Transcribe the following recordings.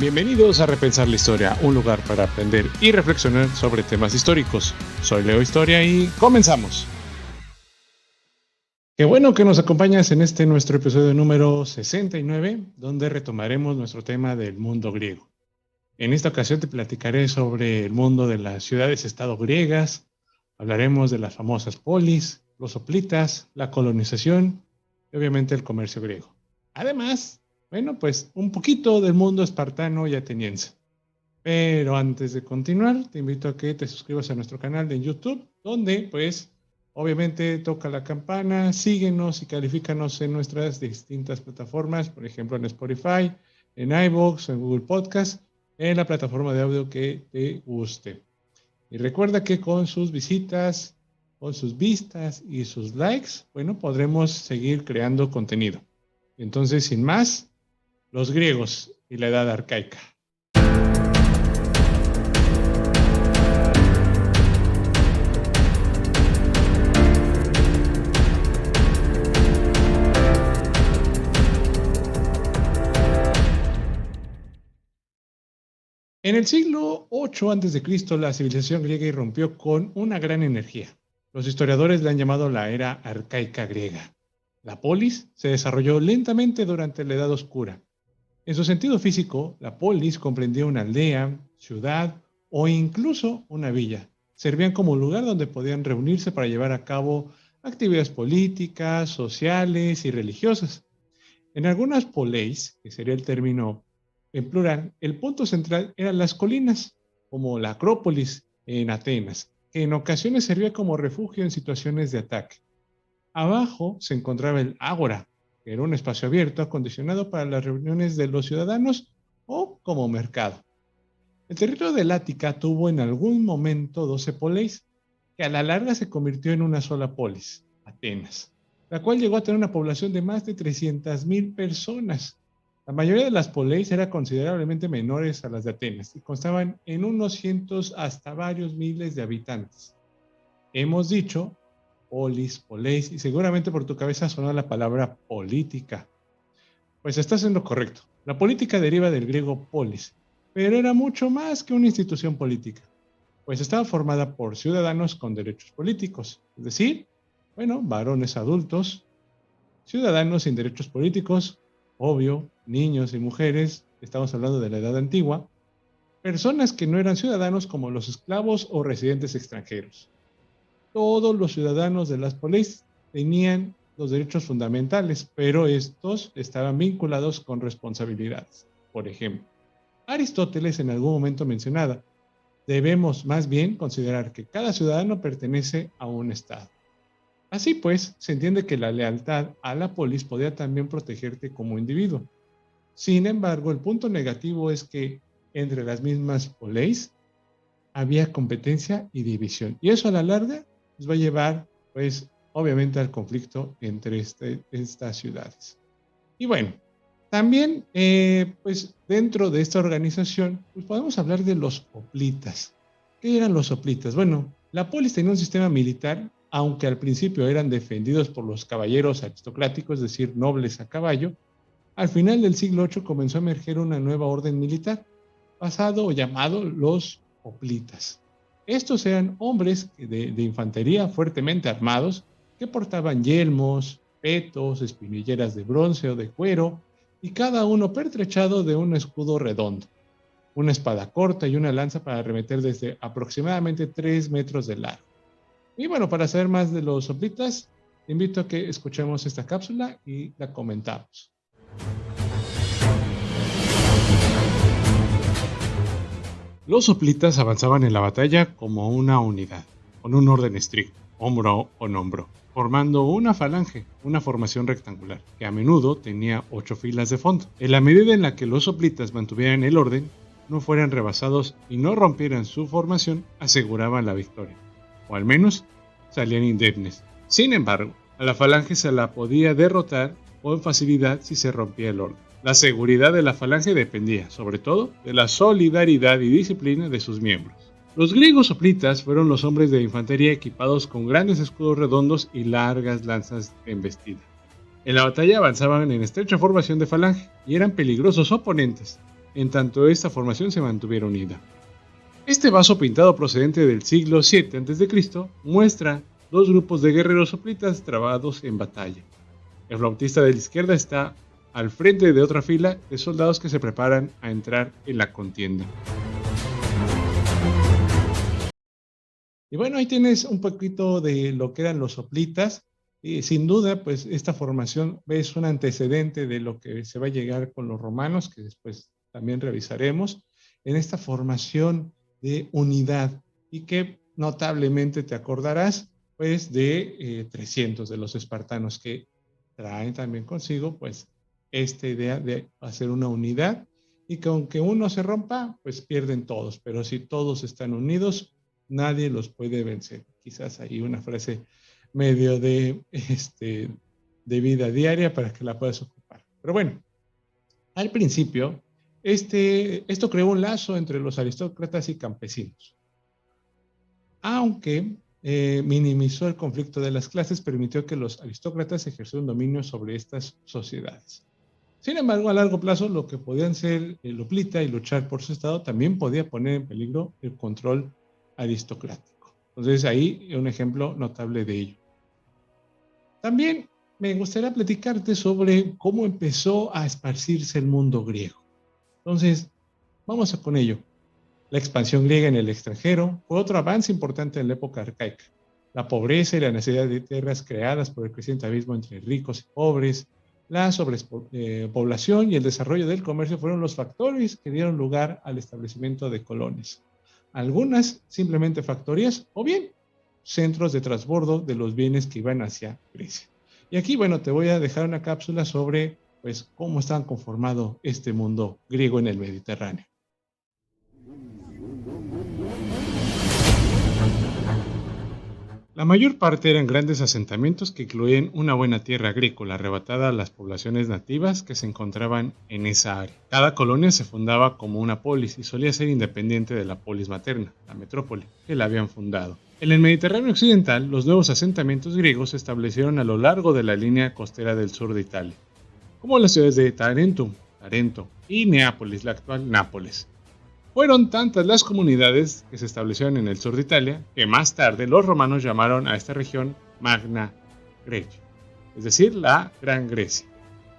Bienvenidos a Repensar la Historia, un lugar para aprender y reflexionar sobre temas históricos. Soy Leo Historia y comenzamos. Qué bueno que nos acompañas en este nuestro episodio número 69, donde retomaremos nuestro tema del mundo griego. En esta ocasión te platicaré sobre el mundo de las ciudades-estado griegas, hablaremos de las famosas polis, los soplitas, la colonización y obviamente el comercio griego. Además, bueno, pues un poquito del mundo espartano y ateniense. Pero antes de continuar, te invito a que te suscribas a nuestro canal de YouTube, donde pues obviamente toca la campana, síguenos y califícanos en nuestras distintas plataformas, por ejemplo en Spotify, en iVoox, en Google Podcast, en la plataforma de audio que te guste. Y recuerda que con sus visitas, con sus vistas y sus likes, bueno, podremos seguir creando contenido. Entonces, sin más, los griegos y la edad arcaica. En el siglo 8 a.C., la civilización griega irrumpió con una gran energía. Los historiadores la han llamado la era arcaica griega. La polis se desarrolló lentamente durante la Edad Oscura. En su sentido físico, la polis comprendía una aldea, ciudad o incluso una villa. Servían como lugar donde podían reunirse para llevar a cabo actividades políticas, sociales y religiosas. En algunas poleis, que sería el término en plural, el punto central eran las colinas, como la Acrópolis en Atenas, que en ocasiones servía como refugio en situaciones de ataque. Abajo se encontraba el ágora, era un espacio abierto acondicionado para las reuniones de los ciudadanos o como mercado. El territorio del Ática tuvo en algún momento 12 poleis, que a la larga se convirtió en una sola polis, Atenas, la cual llegó a tener una población de más de 300.000 personas. La mayoría de las poleis eran considerablemente menores a las de Atenas y constaban en unos cientos hasta varios miles de habitantes. Hemos dicho polis, poleis, y seguramente por tu cabeza sonó la palabra política. Pues estás en lo correcto. La política deriva del griego polis, pero era mucho más que una institución política, pues estaba formada por ciudadanos con derechos políticos, es decir, bueno, varones adultos, ciudadanos sin derechos políticos, obvio, niños y mujeres, estamos hablando de la edad antigua, personas que no eran ciudadanos como los esclavos o residentes extranjeros. Todos los ciudadanos de las polis tenían los derechos fundamentales, pero estos estaban vinculados con responsabilidades. Por ejemplo, Aristóteles en algún momento mencionaba, debemos más bien considerar que cada ciudadano pertenece a un Estado. Así pues, se entiende que la lealtad a la polis podía también protegerte como individuo. Sin embargo, el punto negativo es que entre las mismas polis había competencia y división. Y eso a la larga va a llevar, pues, obviamente al conflicto entre este, estas ciudades. Y bueno, también, eh, pues, dentro de esta organización, pues podemos hablar de los hoplitas. ¿Qué eran los hoplitas? Bueno, la polis tenía un sistema militar, aunque al principio eran defendidos por los caballeros aristocráticos, es decir, nobles a caballo, al final del siglo VIII comenzó a emerger una nueva orden militar, basado o llamado los hoplitas. Estos eran hombres de, infantería fuertemente armados que portaban yelmos, petos, espinilleras de bronce o de cuero y cada uno pertrechado de un escudo redondo, una espada corta y una lanza para arremeter desde aproximadamente 3 metros de largo. Y bueno, para saber más de los hoplitas, invito a que escuchemos esta cápsula y la comentamos. Los soplitas avanzaban en la batalla como una unidad, con un orden estricto, hombro con hombro, formando una falange, una formación rectangular, que a menudo tenía ocho filas de fondo. En la medida en la que los soplitas mantuvieran el orden, no fueran rebasados y no rompieran su formación, aseguraban la victoria, o al menos salían indemnes. Sin embargo, a la falange se la podía derrotar con facilidad si se rompía el orden. La seguridad de la falange dependía, sobre todo, de la solidaridad y disciplina de sus miembros. Los griegos soplitas fueron los hombres de infantería equipados con grandes escudos redondos y largas lanzas de embestida. En la batalla avanzaban en estrecha formación de falange y eran peligrosos oponentes, en tanto esta formación se mantuviera unida. Este vaso pintado procedente del siglo VII a.C. muestra dos grupos de guerreros soplitas trabados en batalla. El flautista de la izquierda está al frente de otra fila de soldados que se preparan a entrar en la contienda. Y bueno, ahí tienes un poquito de lo que eran los soplitas. Y sin duda, pues esta formación es un antecedente de lo que se va a llegar con los romanos, que después también revisaremos, en esta formación de unidad y que notablemente te acordarás, pues, de 300 eh, de los espartanos que traen también consigo, pues, esta idea de hacer una unidad y que aunque uno se rompa, pues pierden todos, pero si todos están unidos, nadie los puede vencer. Quizás hay una frase medio de, este, de vida diaria para que la puedas ocupar. Pero bueno, al principio, este, esto creó un lazo entre los aristócratas y campesinos. Aunque eh, minimizó el conflicto de las clases, permitió que los aristócratas ejercieran dominio sobre estas sociedades. Sin embargo, a largo plazo, lo que podían ser el oplita y luchar por su estado también podía poner en peligro el control aristocrático. Entonces, ahí un ejemplo notable de ello. También me gustaría platicarte sobre cómo empezó a esparcirse el mundo griego. Entonces, vamos con ello. La expansión griega en el extranjero fue otro avance importante en la época arcaica. La pobreza y la necesidad de tierras creadas por el creciente abismo entre ricos y pobres, la sobrepoblación y el desarrollo del comercio fueron los factores que dieron lugar al establecimiento de colonias. Algunas simplemente factorías o bien centros de transbordo de los bienes que iban hacia Grecia. Y aquí, bueno, te voy a dejar una cápsula sobre pues cómo están conformado este mundo griego en el Mediterráneo. La mayor parte eran grandes asentamientos que incluían una buena tierra agrícola arrebatada a las poblaciones nativas que se encontraban en esa área. Cada colonia se fundaba como una polis y solía ser independiente de la polis materna, la metrópoli, que la habían fundado. En el Mediterráneo occidental, los nuevos asentamientos griegos se establecieron a lo largo de la línea costera del sur de Italia, como las ciudades de Tarentum, Tarento y Neápolis, la actual Nápoles. Fueron tantas las comunidades que se establecieron en el sur de Italia que más tarde los romanos llamaron a esta región Magna Grecia, es decir, la Gran Grecia.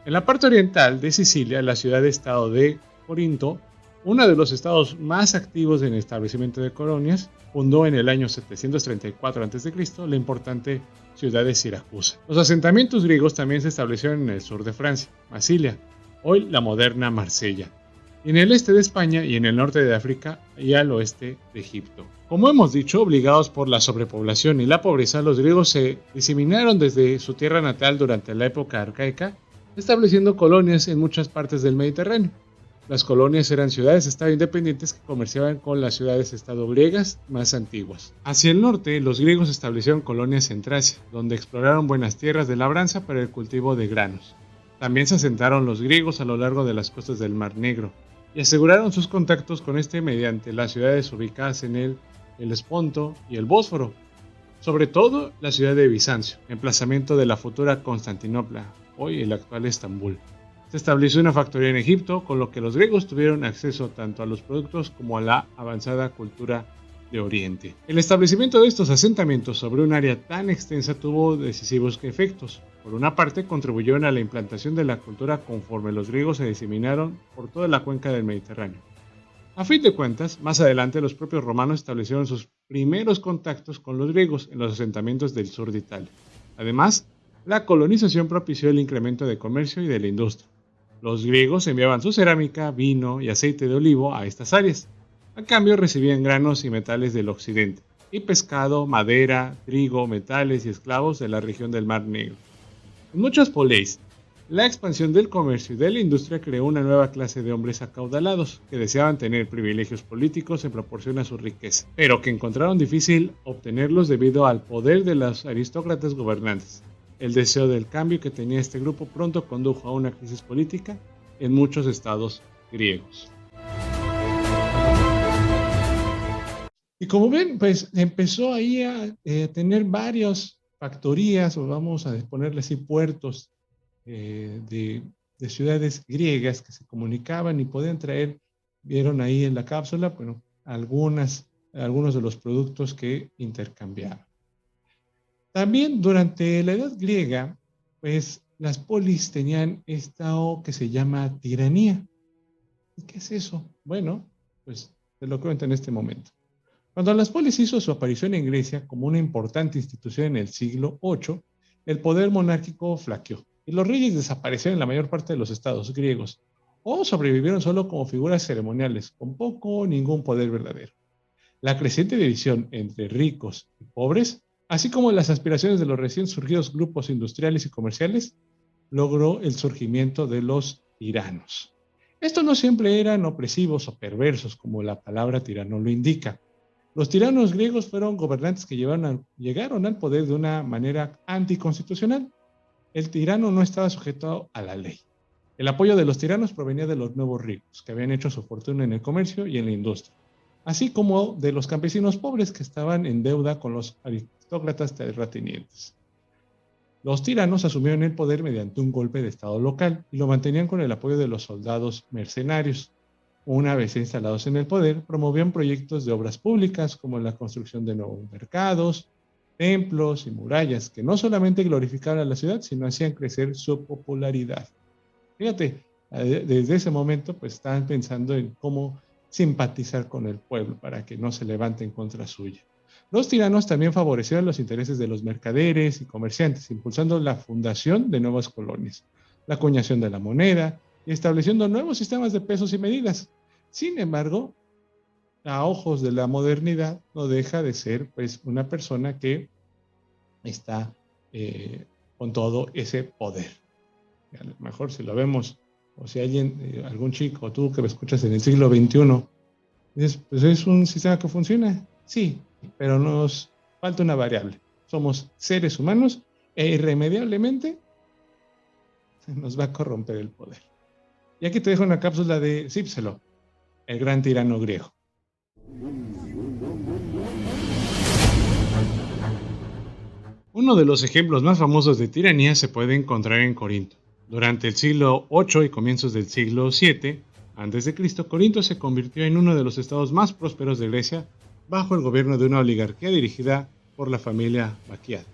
En la parte oriental de Sicilia, la ciudad-estado de Corinto, uno de los estados más activos en el establecimiento de colonias, fundó en el año 734 a.C. la importante ciudad de Siracusa. Los asentamientos griegos también se establecieron en el sur de Francia, Masilia, hoy la moderna Marsella en el este de España y en el norte de África y al oeste de Egipto. Como hemos dicho, obligados por la sobrepoblación y la pobreza, los griegos se diseminaron desde su tierra natal durante la época arcaica, estableciendo colonias en muchas partes del Mediterráneo. Las colonias eran ciudades-estado independientes que comerciaban con las ciudades-estado griegas más antiguas. Hacia el norte, los griegos establecieron colonias en Tracia, donde exploraron buenas tierras de labranza para el cultivo de granos. También se asentaron los griegos a lo largo de las costas del Mar Negro, y aseguraron sus contactos con este mediante las ciudades ubicadas en el, el Esponto y el Bósforo, sobre todo la ciudad de Bizancio, emplazamiento de la futura Constantinopla, hoy el actual Estambul. Se estableció una factoría en Egipto, con lo que los griegos tuvieron acceso tanto a los productos como a la avanzada cultura de Oriente. El establecimiento de estos asentamientos sobre un área tan extensa tuvo decisivos efectos. Por una parte, contribuyeron a la implantación de la cultura conforme los griegos se diseminaron por toda la cuenca del Mediterráneo. A fin de cuentas, más adelante los propios romanos establecieron sus primeros contactos con los griegos en los asentamientos del sur de Italia. Además, la colonización propició el incremento de comercio y de la industria. Los griegos enviaban su cerámica, vino y aceite de olivo a estas áreas, a cambio recibían granos y metales del occidente, y pescado, madera, trigo, metales y esclavos de la región del Mar Negro. En muchas poleis, la expansión del comercio y de la industria creó una nueva clase de hombres acaudalados que deseaban tener privilegios políticos en proporción a su riqueza, pero que encontraron difícil obtenerlos debido al poder de los aristócratas gobernantes. El deseo del cambio que tenía este grupo pronto condujo a una crisis política en muchos estados griegos. Y como ven, pues empezó ahí a eh, tener varias factorías, o vamos a ponerle así puertos eh, de, de ciudades griegas que se comunicaban y podían traer, vieron ahí en la cápsula, bueno, algunas, algunos de los productos que intercambiaban. También durante la Edad Griega, pues las polis tenían esto que se llama tiranía. ¿Qué es eso? Bueno, pues te lo cuento en este momento. Cuando las polis hizo su aparición en Grecia como una importante institución en el siglo VIII, el poder monárquico flaqueó y los reyes desaparecieron en la mayor parte de los estados griegos o sobrevivieron solo como figuras ceremoniales, con poco o ningún poder verdadero. La creciente división entre ricos y pobres, así como las aspiraciones de los recién surgidos grupos industriales y comerciales, logró el surgimiento de los tiranos. Estos no siempre eran opresivos o perversos, como la palabra tirano lo indica. Los tiranos griegos fueron gobernantes que llegaron al poder de una manera anticonstitucional. El tirano no estaba sujeto a la ley. El apoyo de los tiranos provenía de los nuevos ricos, que habían hecho su fortuna en el comercio y en la industria, así como de los campesinos pobres que estaban en deuda con los aristócratas terratenientes. Los tiranos asumieron el poder mediante un golpe de Estado local y lo mantenían con el apoyo de los soldados mercenarios. Una vez instalados en el poder, promovían proyectos de obras públicas como la construcción de nuevos mercados, templos y murallas que no solamente glorificaban a la ciudad, sino hacían crecer su popularidad. Fíjate, desde ese momento pues estaban pensando en cómo simpatizar con el pueblo para que no se levante en contra suya. Los tiranos también favorecieron los intereses de los mercaderes y comerciantes, impulsando la fundación de nuevas colonias, la acuñación de la moneda y estableciendo nuevos sistemas de pesos y medidas. Sin embargo, a ojos de la modernidad, no deja de ser pues una persona que está eh, con todo ese poder. A lo mejor si lo vemos, o si alguien, eh, algún chico, tú que me escuchas en el siglo XXI, dices, pues es un sistema que funciona. Sí, pero nos falta una variable. Somos seres humanos e irremediablemente nos va a corromper el poder. Y aquí te dejo una cápsula de Cípselo, el gran tirano griego. Uno de los ejemplos más famosos de tiranía se puede encontrar en Corinto. Durante el siglo VIII y comienzos del siglo VII a.C., Corinto se convirtió en uno de los estados más prósperos de Grecia bajo el gobierno de una oligarquía dirigida por la familia Baquiat.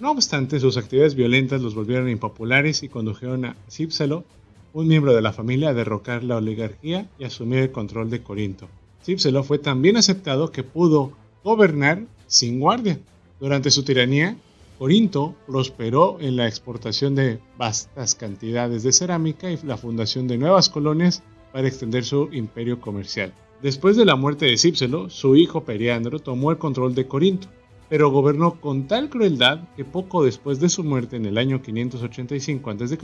No obstante, sus actividades violentas los volvieron impopulares y condujeron a Cípselo, un miembro de la familia, a derrocar la oligarquía y asumir el control de Corinto. Cípselo fue tan bien aceptado que pudo gobernar sin guardia. Durante su tiranía, Corinto prosperó en la exportación de vastas cantidades de cerámica y la fundación de nuevas colonias para extender su imperio comercial. Después de la muerte de Cípselo, su hijo Periandro tomó el control de Corinto, pero gobernó con tal crueldad que poco después de su muerte en el año 585 a.C.,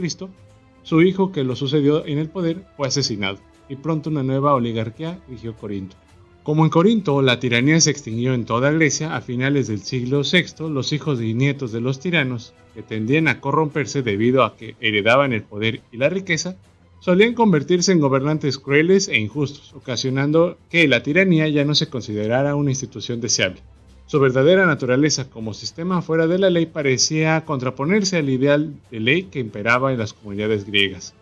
su hijo que lo sucedió en el poder fue asesinado, y pronto una nueva oligarquía rigió Corinto. Como en Corinto la tiranía se extinguió en toda Grecia a finales del siglo VI, los hijos y nietos de los tiranos, que tendían a corromperse debido a que heredaban el poder y la riqueza, solían convertirse en gobernantes crueles e injustos, ocasionando que la tiranía ya no se considerara una institución deseable. Su verdadera naturaleza como sistema fuera de la ley parecía contraponerse al ideal de ley que imperaba en las comunidades griegas.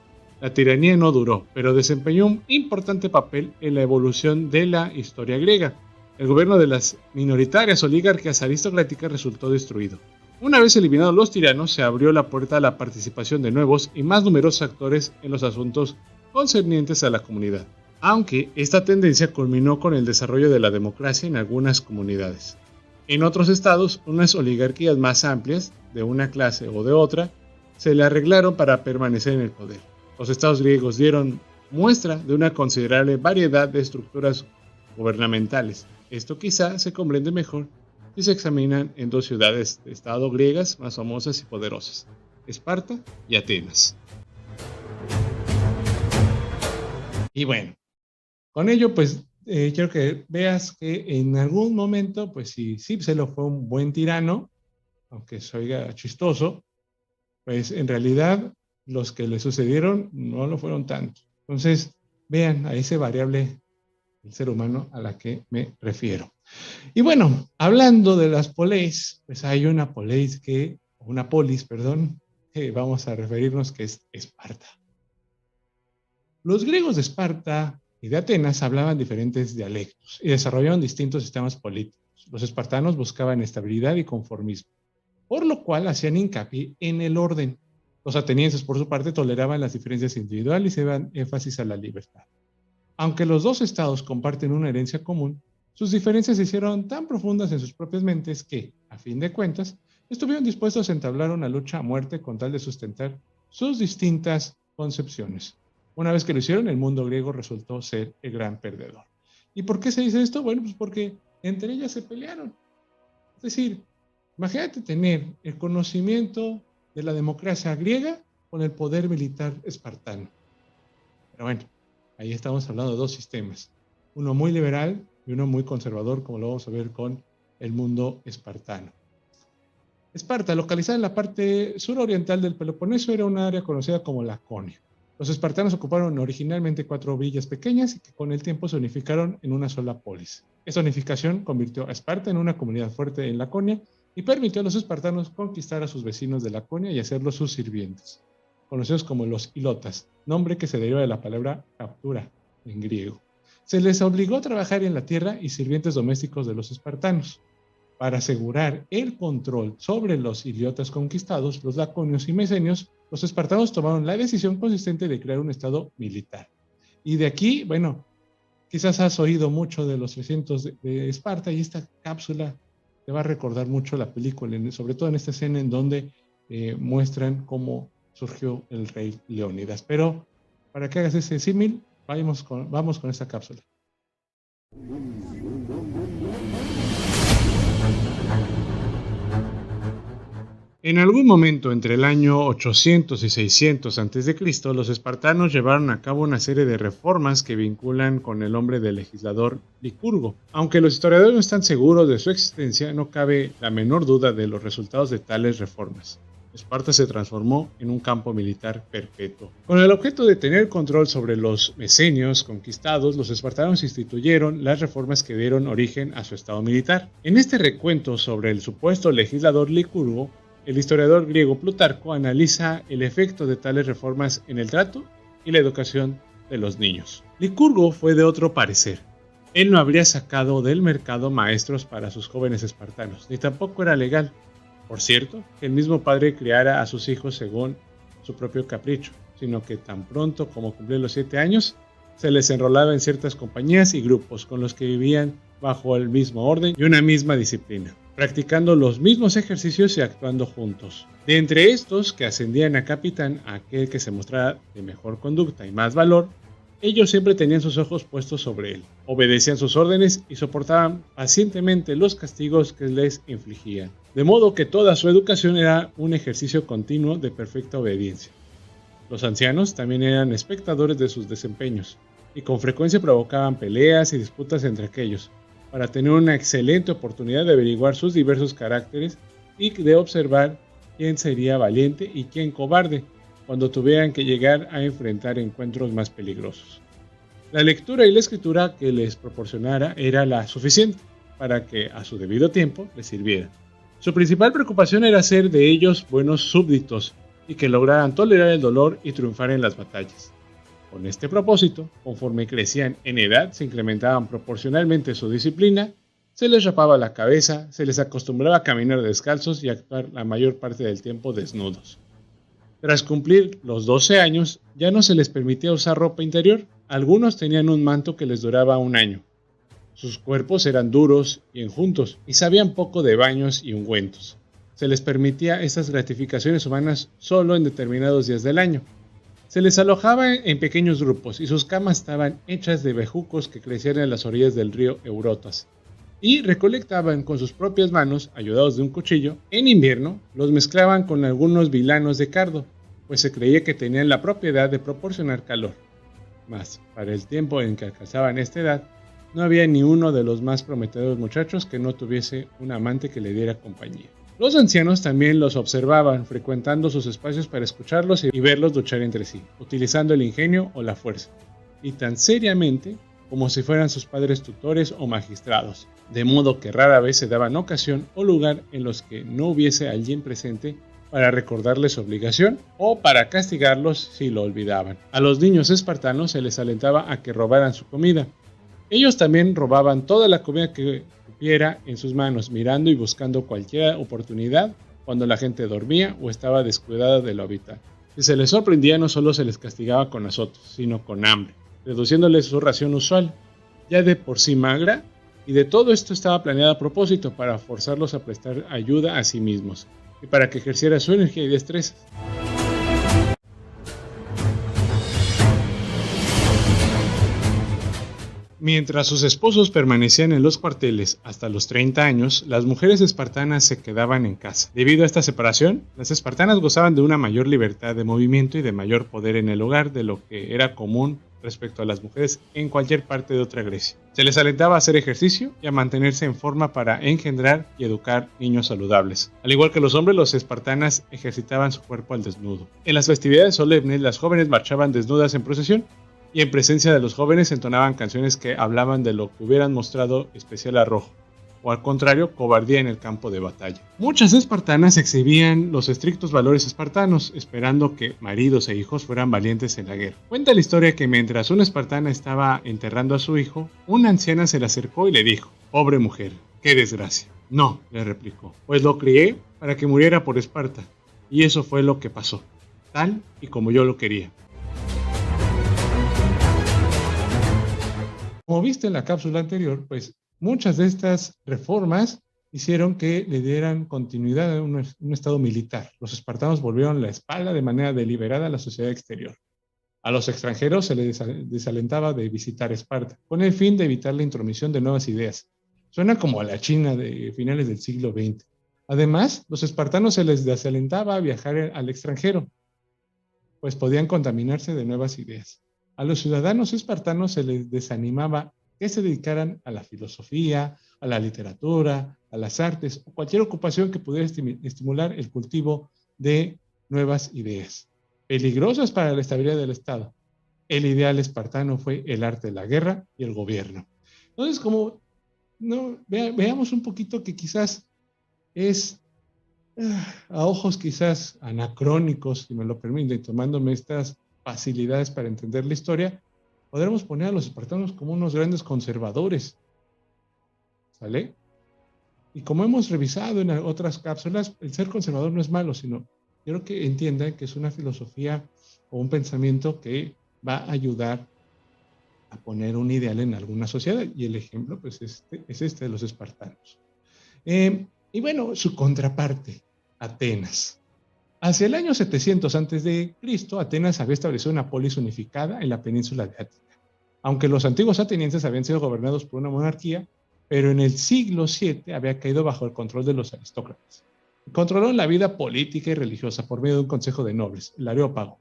La tiranía no duró, pero desempeñó un importante papel en la evolución de la historia griega. El gobierno de las minoritarias oligarquías aristocráticas resultó destruido. Una vez eliminados los tiranos, se abrió la puerta a la participación de nuevos y más numerosos actores en los asuntos concernientes a la comunidad, aunque esta tendencia culminó con el desarrollo de la democracia en algunas comunidades. En otros estados, unas oligarquías más amplias, de una clase o de otra, se le arreglaron para permanecer en el poder. Los estados griegos dieron muestra de una considerable variedad de estructuras gubernamentales. Esto quizá se comprende mejor y se examinan en dos ciudades de estado griegas más famosas y poderosas, Esparta y Atenas. Y bueno, con ello pues eh, quiero que veas que en algún momento pues si Cipselo fue un buen tirano, aunque se oiga chistoso, pues en realidad los que le sucedieron no lo fueron tanto. Entonces, vean a ese variable el ser humano a la que me refiero. Y bueno, hablando de las poleis, pues hay una poleis que, una polis, perdón, que vamos a referirnos que es Esparta. Los griegos de Esparta y de Atenas hablaban diferentes dialectos y desarrollaron distintos sistemas políticos. Los espartanos buscaban estabilidad y conformismo, por lo cual hacían hincapié en el orden. Los atenienses, por su parte, toleraban las diferencias individuales y daban énfasis a la libertad. Aunque los dos estados comparten una herencia común, sus diferencias se hicieron tan profundas en sus propias mentes que, a fin de cuentas, estuvieron dispuestos a entablar una lucha a muerte con tal de sustentar sus distintas concepciones. Una vez que lo hicieron, el mundo griego resultó ser el gran perdedor. ¿Y por qué se dice esto? Bueno, pues porque entre ellas se pelearon. Es decir, imagínate tener el conocimiento de la democracia griega con el poder militar espartano. Pero bueno, ahí estamos hablando de dos sistemas, uno muy liberal y uno muy conservador, como lo vamos a ver con el mundo espartano. Esparta, localizada en la parte suroriental del Peloponeso, era un área conocida como Laconia. Los espartanos ocuparon originalmente cuatro villas pequeñas que con el tiempo se unificaron en una sola polis. Esta unificación convirtió a Esparta en una comunidad fuerte en Laconia y permitió a los espartanos conquistar a sus vecinos de Laconia y hacerlos sus sirvientes, conocidos como los ilotas, nombre que se deriva de la palabra captura en griego. Se les obligó a trabajar en la tierra y sirvientes domésticos de los espartanos. Para asegurar el control sobre los iliotas conquistados, los laconios y mesenios los espartanos tomaron la decisión consistente de crear un estado militar. Y de aquí, bueno, quizás has oído mucho de los 300 de, Esparta y esta cápsula te va a recordar mucho la película, sobre todo en esta escena en donde eh, muestran cómo surgió el rey Leónidas. Pero para que hagas ese símil, vamos con, vamos con esta cápsula. En algún momento entre el año 800 y 600 a.C., los espartanos llevaron a cabo una serie de reformas que vinculan con el nombre del legislador Licurgo. Aunque los historiadores no están seguros de su existencia, no cabe la menor duda de los resultados de tales reformas. Esparta se transformó en un campo militar perpetuo. Con el objeto de tener control sobre los mesenios conquistados, los espartanos instituyeron las reformas que dieron origen a su estado militar. En este recuento sobre el supuesto legislador Licurgo, el historiador griego Plutarco analiza el efecto de tales reformas en el trato y la educación de los niños. Licurgo fue de otro parecer. Él no habría sacado del mercado maestros para sus jóvenes espartanos, ni tampoco era legal. Por cierto, que el mismo padre criara a sus hijos según su propio capricho, sino que tan pronto como cumplían los siete años, se les enrolaba en ciertas compañías y grupos con los que vivían bajo el mismo orden y una misma disciplina practicando los mismos ejercicios y actuando juntos. De entre estos, que ascendían a capitán, aquel que se mostrara de mejor conducta y más valor, ellos siempre tenían sus ojos puestos sobre él, obedecían sus órdenes y soportaban pacientemente los castigos que les infligían. De modo que toda su educación era un ejercicio continuo de perfecta obediencia. Los ancianos también eran espectadores de sus desempeños, y con frecuencia provocaban peleas y disputas entre aquellos, para tener una excelente oportunidad de averiguar sus diversos caracteres y de observar quién sería valiente y quién cobarde cuando tuvieran que llegar a enfrentar encuentros más peligrosos. La lectura y la escritura que les proporcionara era la suficiente para que a su debido tiempo les sirviera. Su principal preocupación era ser de ellos buenos súbditos y que lograran tolerar el dolor y triunfar en las batallas. Con este propósito, conforme crecían en edad, se incrementaban proporcionalmente su disciplina, se les rapaba la cabeza, se les acostumbraba a caminar descalzos y actuar la mayor parte del tiempo desnudos. Tras cumplir los 12 años, ya no se les permitía usar ropa interior. Algunos tenían un manto que les duraba un año. Sus cuerpos eran duros y enjuntos y sabían poco de baños y ungüentos. Se les permitía estas gratificaciones humanas solo en determinados días del año. Se les alojaba en pequeños grupos y sus camas estaban hechas de bejucos que crecían en las orillas del río Eurotas. Y recolectaban con sus propias manos, ayudados de un cuchillo, en invierno los mezclaban con algunos vilanos de cardo, pues se creía que tenían la propiedad de proporcionar calor. Mas, para el tiempo en que alcanzaban esta edad, no había ni uno de los más prometedores muchachos que no tuviese un amante que le diera compañía. Los ancianos también los observaban, frecuentando sus espacios para escucharlos y verlos luchar entre sí, utilizando el ingenio o la fuerza, y tan seriamente como si fueran sus padres tutores o magistrados, de modo que rara vez se daban ocasión o lugar en los que no hubiese alguien presente para recordarles su obligación o para castigarlos si lo olvidaban. A los niños espartanos se les alentaba a que robaran su comida. Ellos también robaban toda la comida que en sus manos, mirando y buscando cualquier oportunidad cuando la gente dormía o estaba descuidada de lo habitual. Si se les sorprendía, no solo se les castigaba con azotos, sino con hambre, reduciéndoles su ración usual, ya de por sí magra, y de todo esto estaba planeado a propósito para forzarlos a prestar ayuda a sí mismos y para que ejerciera su energía y destreza. Mientras sus esposos permanecían en los cuarteles hasta los 30 años, las mujeres espartanas se quedaban en casa. Debido a esta separación, las espartanas gozaban de una mayor libertad de movimiento y de mayor poder en el hogar de lo que era común respecto a las mujeres en cualquier parte de otra Grecia. Se les alentaba a hacer ejercicio y a mantenerse en forma para engendrar y educar niños saludables. Al igual que los hombres, los espartanas ejercitaban su cuerpo al desnudo. En las festividades solemnes, las jóvenes marchaban desnudas en procesión y en presencia de los jóvenes entonaban canciones que hablaban de lo que hubieran mostrado especial arrojo o al contrario, cobardía en el campo de batalla. Muchas espartanas exhibían los estrictos valores espartanos, esperando que maridos e hijos fueran valientes en la guerra. Cuenta la historia que mientras una espartana estaba enterrando a su hijo, una anciana se le acercó y le dijo, pobre mujer, qué desgracia. No, le replicó, pues lo crié para que muriera por Esparta, y eso fue lo que pasó, tal y como yo lo quería. Como viste en la cápsula anterior, pues Muchas de estas reformas hicieron que le dieran continuidad a un, estado militar. Los espartanos volvieron la espalda de manera deliberada a la sociedad exterior. A los extranjeros se les desalentaba de visitar Esparta, con el fin de evitar la intromisión de nuevas ideas. Suena como a la China de finales del siglo XX. Además, los espartanos se les desalentaba a viajar al extranjero, pues podían contaminarse de nuevas ideas. A los ciudadanos espartanos se les desanimaba que se dedicaran a la filosofía, a la literatura, a las artes o cualquier ocupación que pudiera estimular el cultivo de nuevas ideas, peligrosas para la estabilidad del Estado. El ideal espartano fue el arte de la guerra y el gobierno. Entonces, como no, veamos un poquito que quizás es ah, a ojos quizás anacrónicos, si me lo permiten, tomándome estas facilidades para entender la historia, podremos poner a los espartanos como unos grandes conservadores. ¿Sale? Y como hemos revisado en otras cápsulas, el ser conservador no es malo, sino quiero que entiendan que es una filosofía o un pensamiento que va a ayudar a poner un ideal en alguna sociedad. Y el ejemplo pues, este, es este de los espartanos. Eh, y bueno, su contraparte, Atenas. Hacia el año 700 a.C., Atenas había establecido una polis unificada en la península de Ática aunque los antiguos atenienses habían sido gobernados por una monarquía, pero en el siglo VII había caído bajo el control de los aristócratas. Controló la vida política y religiosa por medio de un consejo de nobles, el Areópago,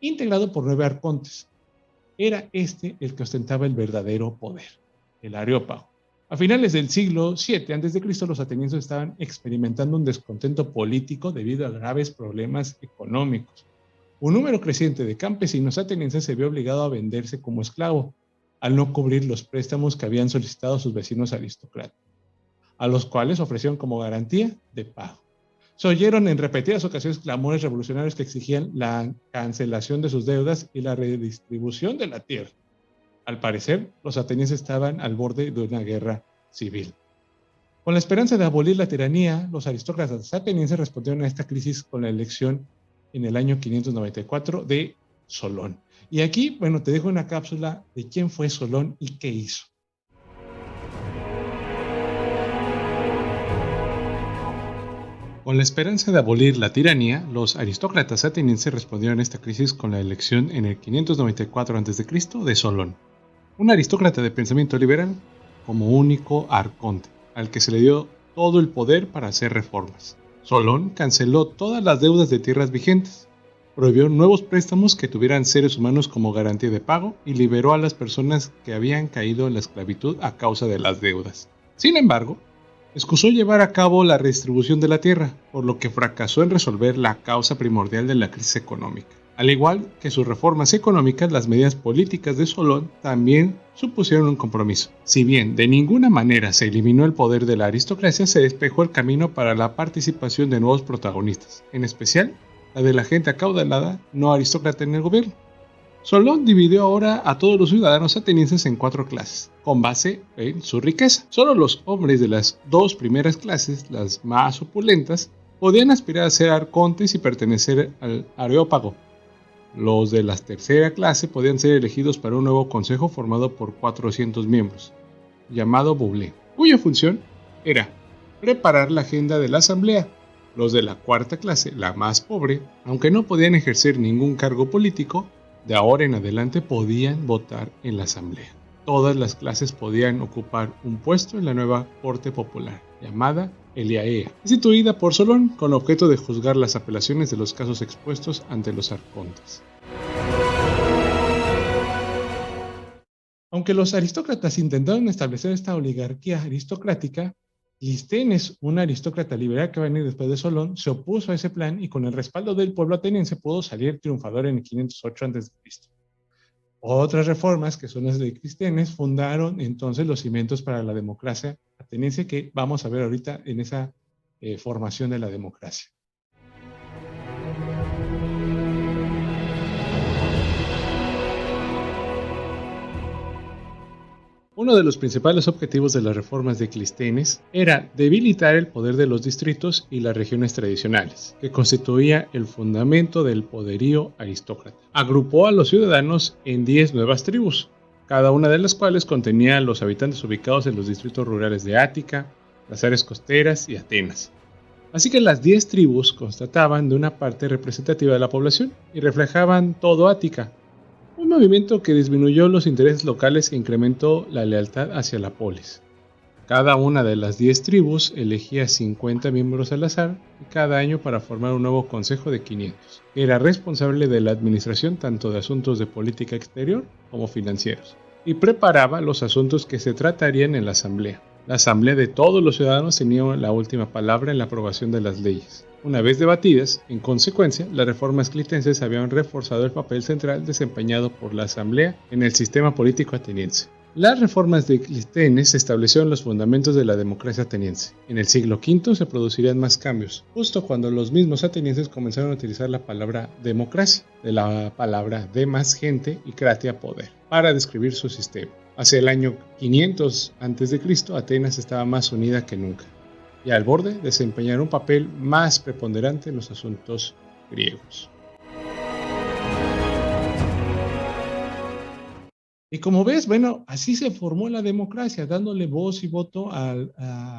integrado por nueve arcontes. Era este el que ostentaba el verdadero poder, el Areópago. A finales del siglo VII a.C., los atenienses estaban experimentando un descontento político debido a graves problemas económicos un número creciente de campesinos atenienses se vio obligado a venderse como esclavo, al no cubrir los préstamos que habían solicitado sus vecinos aristócratas, a los cuales ofrecieron como garantía de pago. Se oyeron en repetidas ocasiones clamores revolucionarios que exigían la cancelación de sus deudas y la redistribución de la tierra. Al parecer, los atenienses estaban al borde de una guerra civil. Con la esperanza de abolir la tiranía, los aristócratas atenienses respondieron a esta crisis con la elección en el año 594 de Solón. Y aquí, bueno, te dejo una cápsula de quién fue Solón y qué hizo. Con la esperanza de abolir la tiranía, los aristócratas atenienses respondieron a esta crisis con la elección en el 594 a.C. de Solón, un aristócrata de pensamiento liberal como único arconte, al que se le dio todo el poder para hacer reformas. Solón canceló todas las deudas de tierras vigentes, prohibió nuevos préstamos que tuvieran seres humanos como garantía de pago y liberó a las personas que habían caído en la esclavitud a causa de las deudas. Sin embargo, excusó llevar a cabo la redistribución de la tierra, por lo que fracasó en resolver la causa primordial de la crisis económica. Al igual que sus reformas económicas, las medidas políticas de Solón también supusieron un compromiso. Si bien de ninguna manera se eliminó el poder de la aristocracia, se despejó el camino para la participación de nuevos protagonistas, en especial la de la gente acaudalada no aristócrata en el gobierno. Solón dividió ahora a todos los ciudadanos atenienses en cuatro clases, con base en su riqueza. Solo los hombres de las dos primeras clases, las más opulentas, podían aspirar a ser arcontes y pertenecer al areópago, los de la tercera clase podían ser elegidos para un nuevo consejo formado por 400 miembros, llamado Bublé, cuya función era preparar la agenda de la asamblea. Los de la cuarta clase, la más pobre, aunque no podían ejercer ningún cargo político, de ahora en adelante podían votar en la asamblea. Todas las clases podían ocupar un puesto en la nueva corte popular, llamada Eliaea, instituida por Solón con objeto de juzgar las apelaciones de los casos expuestos ante los arcontes. Aunque los aristócratas intentaron establecer esta oligarquía aristocrática, Listenes, un aristócrata liberal que va a venir después de Solón, se opuso a ese plan y con el respaldo del pueblo ateniense pudo salir triunfador en el 508 a.C. Otras reformas, que son las de Cristenes, fundaron entonces los cimientos para la democracia ateniense que vamos a ver ahorita en esa eh, formación de la democracia. Uno de los principales objetivos de las reformas de Clístenes era debilitar el poder de los distritos y las regiones tradicionales, que constituía el fundamento del poderío aristócrata. Agrupó a los ciudadanos en 10 nuevas tribus, cada una de las cuales contenía los habitantes ubicados en los distritos rurales de Ática, las áreas costeras y Atenas. Así que las 10 tribus constataban de una parte representativa de la población y reflejaban todo Ática, un movimiento que disminuyó los intereses locales e incrementó la lealtad hacia la polis. Cada una de las 10 tribus elegía 50 miembros al azar cada año para formar un nuevo consejo de 500, que era responsable de la administración tanto de asuntos de política exterior como financieros, y preparaba los asuntos que se tratarían en la asamblea. La asamblea de todos los ciudadanos tenía la última palabra en la aprobación de las leyes. Una vez debatidas, en consecuencia, las reformas clitenses habían reforzado el papel central desempeñado por la asamblea en el sistema político ateniense. Las reformas de Clístenes establecieron los fundamentos de la democracia ateniense. En el siglo V se producirían más cambios, justo cuando los mismos atenienses comenzaron a utilizar la palabra democracia, de la palabra de más gente y kratia poder, para describir su sistema. Hacia el año 500 a.C., Atenas estaba más unida que nunca, y al borde de desempeñar un papel más preponderante en los asuntos griegos. Y como ves, bueno, así se formó la democracia, dándole voz y voto a,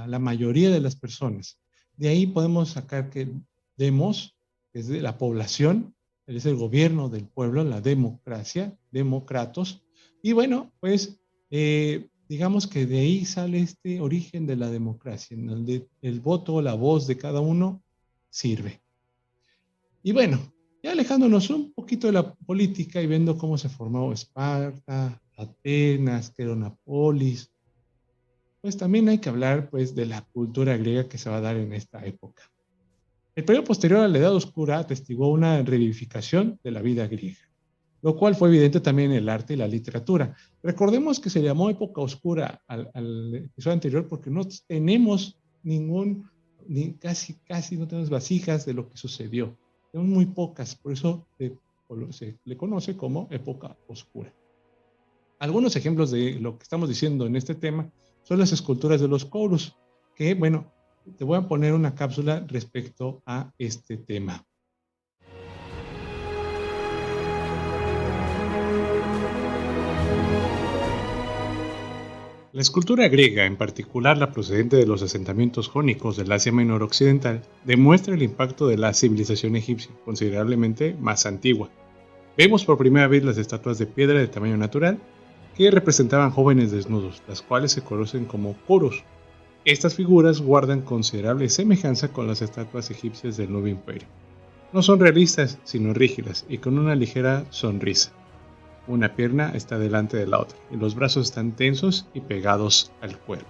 la mayoría de las personas. De ahí podemos sacar que demos, que es de la población, es el gobierno del pueblo, la democracia, democratos. Y bueno, pues eh, digamos que de ahí sale este origen de la democracia, en donde el voto, la voz de cada uno sirve. Y bueno, alejándonos un poquito de la política y viendo cómo se formó Esparta, Atenas, que pues también hay que hablar pues de la cultura griega que se va a dar en esta época. El periodo posterior a la Edad Oscura atestiguó una revivificación de la vida griega, lo cual fue evidente también en el arte y la literatura. Recordemos que se llamó época oscura al, al episodio anterior porque no tenemos ningún, ni casi, casi no tenemos vasijas de lo que sucedió son muy pocas, por eso se, le conoce como época oscura. Algunos ejemplos de lo que estamos diciendo en este tema son las esculturas de los coros, que bueno, te voy a poner una cápsula respecto a este tema. La escultura griega, en particular la procedente de los asentamientos jónicos del Asia Menor Occidental, demuestra el impacto de la civilización egipcia, considerablemente más antigua. Vemos por primera vez las estatuas de piedra de tamaño natural que representaban jóvenes desnudos, las cuales se conocen como coros. Estas figuras guardan considerable semejanza con las estatuas egipcias del Nuevo Imperio. No son realistas, sino rígidas y con una ligera sonrisa. Una pierna está delante de la otra y los brazos están tensos y pegados al cuerpo.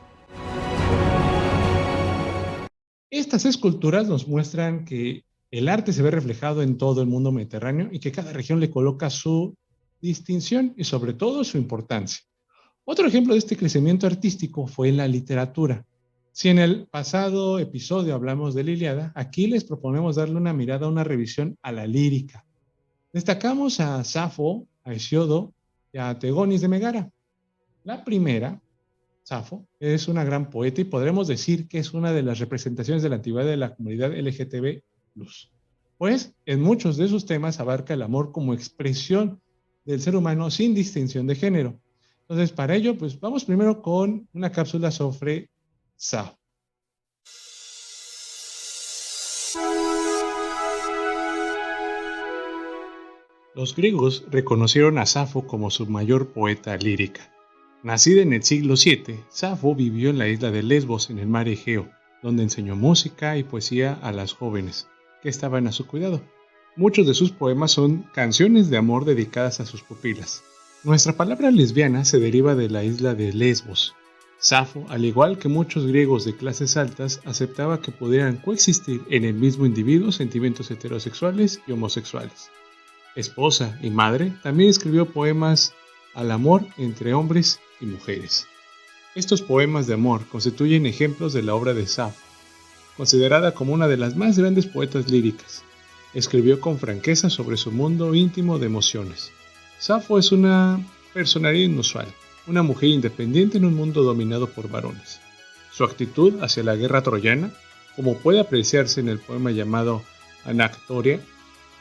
Estas esculturas nos muestran que el arte se ve reflejado en todo el mundo mediterráneo y que cada región le coloca su distinción y sobre todo su importancia. Otro ejemplo de este crecimiento artístico fue la literatura. Si en el pasado episodio hablamos de la aquí les proponemos darle una mirada, una revisión a la lírica. Destacamos a Safo, a Hesiodo y a Tegonis de Megara. La primera, Safo, es una gran poeta y podremos decir que es una de las representaciones de la antigüedad de la comunidad LGTB+. Pues en muchos de sus temas abarca el amor como expresión del ser humano sin distinción de género entonces, para ello, pues vamos primero con una cápsula sobre Safo. Los griegos reconocieron a Safo como su mayor poeta lírica. Nacida en el siglo VII, Safo vivió en la isla de Lesbos, en el mar Egeo, donde enseñó música y poesía a las jóvenes, que estaban a su cuidado. Muchos de sus poemas son canciones de amor dedicadas a sus pupilas. Nuestra palabra lesbiana se deriva de la isla de Lesbos. Safo, al igual que muchos griegos de clases altas, aceptaba que pudieran coexistir en el mismo individuo sentimientos heterosexuales y homosexuales. Esposa y madre, también escribió poemas al amor entre hombres y mujeres. Estos poemas de amor constituyen ejemplos de la obra de Safo, considerada como una de las más grandes poetas líricas. Escribió con franqueza sobre su mundo íntimo de emociones, Safo es una personalidad inusual, una mujer independiente en un mundo dominado por varones. Su actitud hacia la guerra troyana, como puede apreciarse en el poema llamado Anactoria,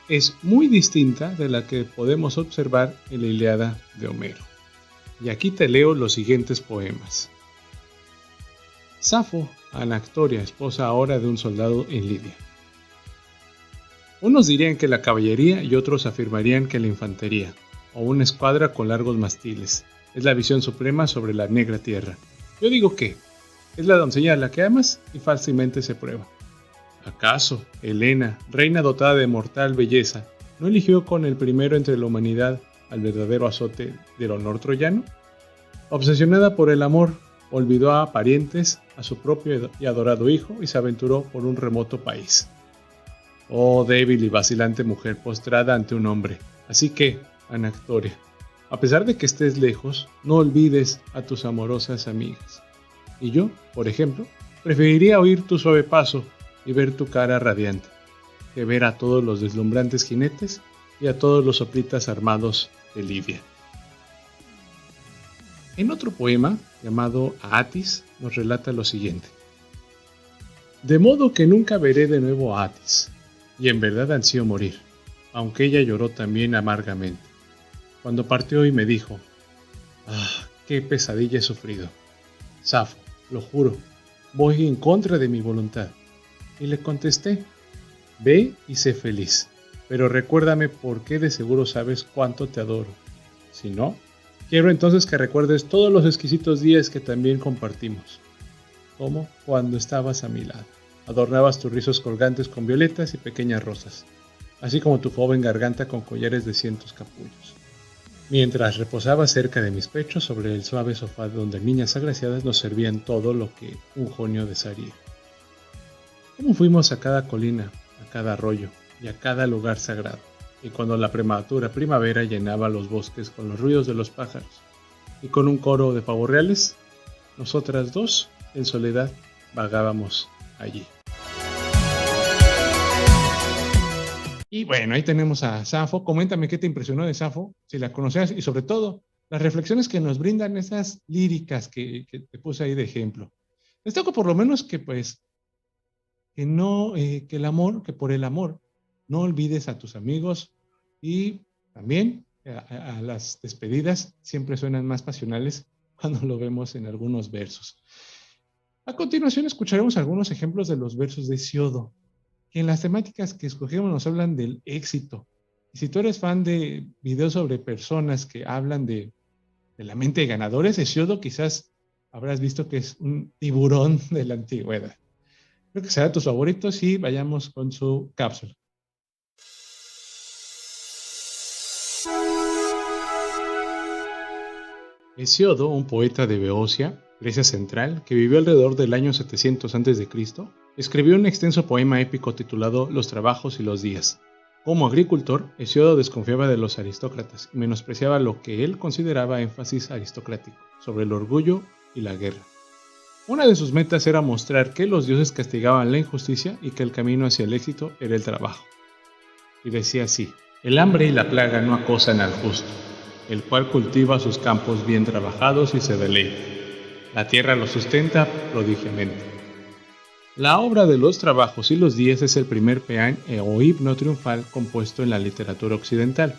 es muy distinta de la que podemos observar en la Iliada de Homero. Y aquí te leo los siguientes poemas. Safo, Anactoria, esposa ahora de un soldado en Lidia. Unos dirían que la caballería y otros afirmarían que la infantería, o una escuadra con largos mastiles. Es la visión suprema sobre la negra tierra. Yo digo que es la doncella a la que amas y falsamente se prueba. ¿Acaso Helena, reina dotada de mortal belleza, no eligió con el primero entre la humanidad al verdadero azote del honor troyano? Obsesionada por el amor, olvidó a parientes, a su propio y adorado hijo y se aventuró por un remoto país. Oh débil y vacilante mujer postrada ante un hombre. Así que, Anactoria. A pesar de que estés lejos, no olvides a tus amorosas amigas. Y yo, por ejemplo, preferiría oír tu suave paso y ver tu cara radiante, que ver a todos los deslumbrantes jinetes y a todos los soplitas armados de Lidia. En otro poema, llamado Atis, nos relata lo siguiente. De modo que nunca veré de nuevo a Atis, y en verdad ansío morir, aunque ella lloró también amargamente cuando partió y me dijo, ah, qué pesadilla he sufrido. Safo, lo juro, voy en contra de mi voluntad. Y le contesté, ve y sé feliz, pero recuérdame por qué de seguro sabes cuánto te adoro. Si no, quiero entonces que recuerdes todos los exquisitos días que también compartimos, como cuando estabas a mi lado. Adornabas tus rizos colgantes con violetas y pequeñas rosas, así como tu joven garganta con collares de cientos capullos mientras reposaba cerca de mis pechos sobre el suave sofá donde niñas agraciadas nos servían todo lo que un jonio desearía. ¿Cómo fuimos a cada colina, a cada arroyo y a cada lugar sagrado? Y cuando la prematura primavera llenaba los bosques con los ruidos de los pájaros y con un coro de pavos reales, nosotras dos, en soledad, vagábamos allí. Y bueno, ahí tenemos a Safo. Coméntame qué te impresionó de Safo, si la conocías, y sobre todo las reflexiones que nos brindan esas líricas que, te puse ahí de ejemplo. Destaco por lo menos que pues, que no, eh, que el amor, que por el amor, no olvides a tus amigos y también a, a las despedidas siempre suenan más pasionales cuando lo vemos en algunos versos. A continuación escucharemos algunos ejemplos de los versos de Siodo, en las temáticas que escogemos nos hablan del éxito. Y si tú eres fan de videos sobre personas que hablan de, la mente de ganadores, Hesiodo quizás habrás visto que es un tiburón de la antigüedad. Creo que será tus favoritos y vayamos con su cápsula. Hesiodo, un poeta de Beocia, Grecia Central, que vivió alrededor del año 700 a.C., escribió un extenso poema épico titulado Los trabajos y los días. Como agricultor, Hesiodo desconfiaba de los aristócratas y menospreciaba lo que él consideraba énfasis aristocrático sobre el orgullo y la guerra. Una de sus metas era mostrar que los dioses castigaban la injusticia y que el camino hacia el éxito era el trabajo. Y decía así, el hambre y la plaga no acosan al justo, el cual cultiva sus campos bien trabajados y se deleita. La tierra lo sustenta prodigiamente. La obra de los trabajos y los días es el primer peán o himno triunfal compuesto en la literatura occidental.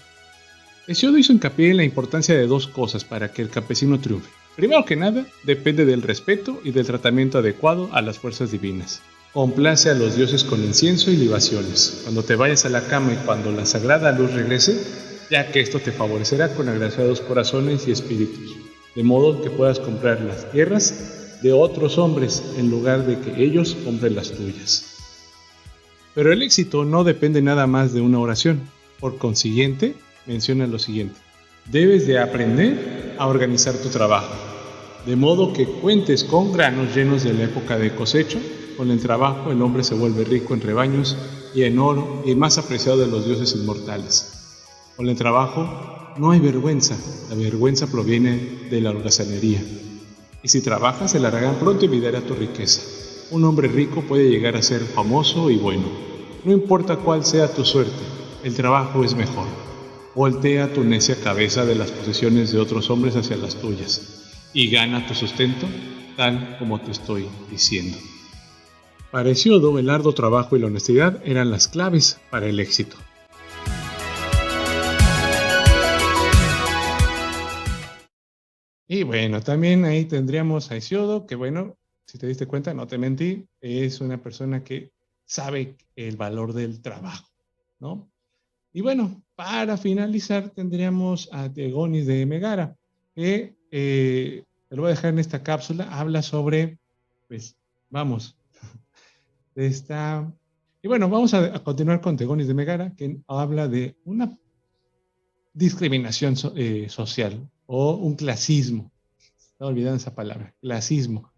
Hesiodo hizo hincapié en la importancia de dos cosas para que el campesino triunfe. Primero que nada, depende del respeto y del tratamiento adecuado a las fuerzas divinas. Complace a los dioses con incienso y libaciones, cuando te vayas a la cama y cuando la sagrada luz regrese, ya que esto te favorecerá con agraciados corazones y espíritus, de modo que puedas comprar las tierras de otros hombres en lugar de que ellos compren las tuyas. Pero el éxito no depende nada más de una oración. Por consiguiente, menciona lo siguiente. Debes de aprender a organizar tu trabajo, de modo que cuentes con granos llenos de la época de cosecho. Con el trabajo el hombre se vuelve rico en rebaños y en oro y más apreciado de los dioses inmortales. Con el trabajo no hay vergüenza, la vergüenza proviene de la holgazanería. Y si trabajas, se largarán pronto y a tu riqueza. Un hombre rico puede llegar a ser famoso y bueno. No importa cuál sea tu suerte, el trabajo es mejor. Voltea tu necia cabeza de las posesiones de otros hombres hacia las tuyas y gana tu sustento tal como te estoy diciendo. Para Hesiodo, el arduo trabajo y la honestidad eran las claves para el éxito. Y bueno, también ahí tendríamos a Isiodo, que bueno, si te diste cuenta, no te mentí, es una persona que sabe el valor del trabajo, ¿no? Y bueno, para finalizar tendríamos a Tegonis de Megara, que eh, lo voy a dejar en esta cápsula, habla sobre, pues, vamos, esta... Y bueno, vamos a, continuar con Tegonis de Megara, que habla de una discriminación eh, social, o un clasismo, no olvidando esa palabra, clasismo,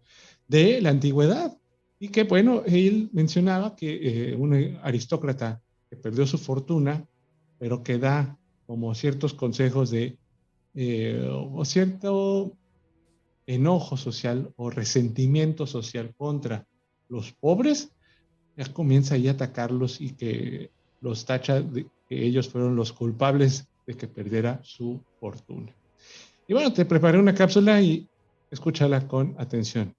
de la antigüedad. Y que, bueno, él mencionaba que eh, un aristócrata que perdió su fortuna, pero que da como ciertos consejos de, eh, o cierto enojo social o resentimiento social contra los pobres, ya comienza ahí a atacarlos y que los tacha de que ellos fueron los culpables de que perdiera su fortuna. Y bueno, te preparé una cápsula y escúchala con atención.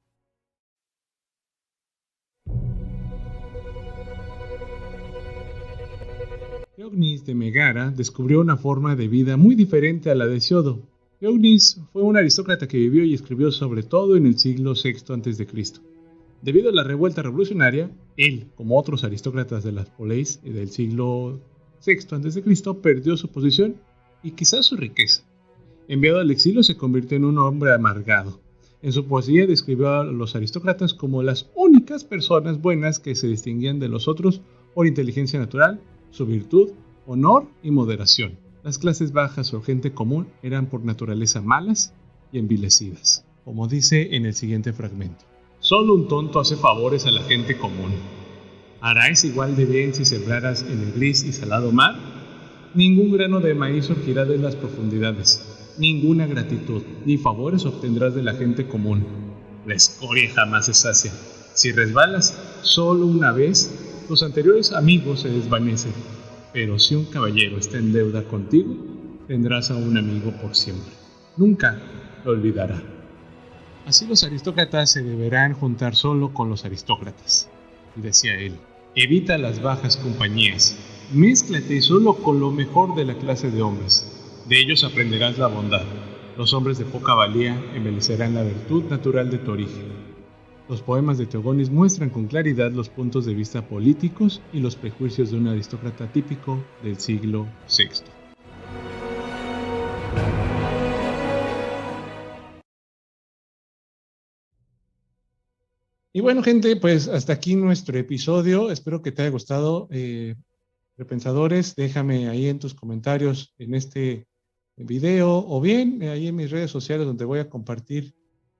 Teognis de Megara descubrió una forma de vida muy diferente a la de Siodo. Teognis fue un aristócrata que vivió y escribió sobre todo en el siglo VI a.C. Debido a la revuelta revolucionaria, él, como otros aristócratas de las poleis del siglo VI a.C., perdió su posición y quizás su riqueza. Enviado al exilio, se convirtió en un hombre amargado. En su poesía describió a los aristócratas como las únicas personas buenas que se distinguían de los otros por inteligencia natural, su virtud, honor y moderación. Las clases bajas o gente común eran por naturaleza malas y envilecidas, como dice en el siguiente fragmento. Solo un tonto hace favores a la gente común. ¿Harás igual de bien si sembraras en el gris y salado mar? Ningún grano de maíz surgirá de las profundidades ninguna gratitud ni favores obtendrás de la gente común. La escoria jamás se sacia. Si resbalas solo una vez, tus anteriores amigos se desvanecen. Pero si un caballero está en deuda contigo, tendrás a un amigo por siempre. Nunca lo olvidará. Así los aristócratas se deberán juntar solo con los aristócratas, decía él. Evita las bajas compañías. Mézclate solo con lo mejor de la clase de hombres de ellos aprenderás la bondad. Los hombres de poca valía embellecerán la virtud natural de tu origen. Los poemas de Teogonis muestran con claridad los puntos de vista políticos y los prejuicios de un aristócrata típico del siglo VI. Y bueno, gente, pues hasta aquí nuestro episodio. Espero que te haya gustado. Eh, repensadores, déjame ahí en tus comentarios en este video o bien ahí en mis redes sociales donde voy a compartir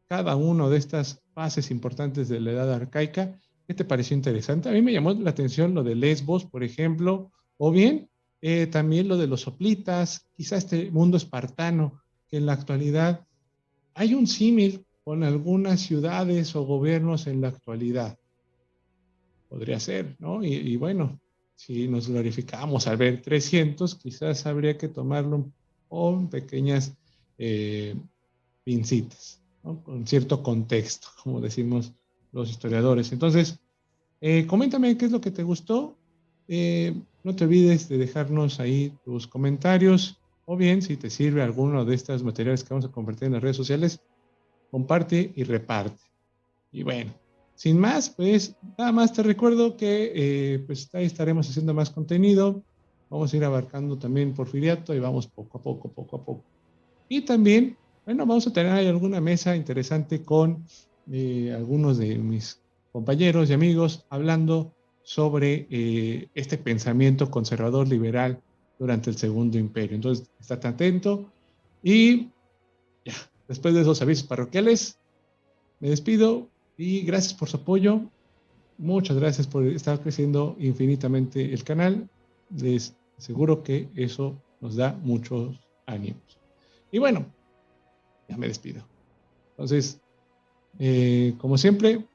cada una de estas fases importantes de la edad arcaica ¿Qué te pareció interesante? A mí me llamó la atención lo de Lesbos, por ejemplo, o bien eh, también lo de los soplitas, quizá este mundo espartano, que en la actualidad hay un símil con algunas ciudades o gobiernos en la actualidad. Podría ser, ¿no? Y, bueno, si nos glorificamos al ver 300, quizás habría que tomarlo con pequeñas eh, pincitas, ¿no? con cierto contexto, como decimos los historiadores. Entonces, eh, coméntame qué es lo que te gustó. Eh, no te olvides de dejarnos ahí tus comentarios o bien si te sirve alguno de estos materiales que vamos a compartir en las redes sociales, comparte y reparte. Y bueno, sin más, pues nada más te recuerdo que eh, pues ahí estaremos haciendo más contenido. Vamos a ir abarcando también Porfiriato y vamos poco a poco, poco a poco. Y también, bueno, vamos a tener alguna mesa interesante con algunos de mis compañeros y amigos hablando sobre eh, este pensamiento conservador liberal durante el Segundo Imperio. Entonces, estate atento y ya, después de esos avisos parroquiales, me despido y gracias por su apoyo. Muchas gracias por estar creciendo infinitamente el canal. Les aseguro que eso nos da muchos ánimos. Y bueno, me despido. Entonces, eh, como siempre,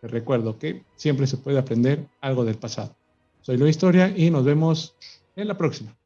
te recuerdo que siempre se puede aprender algo del pasado. Soy Luis Historia y nos vemos en la próxima.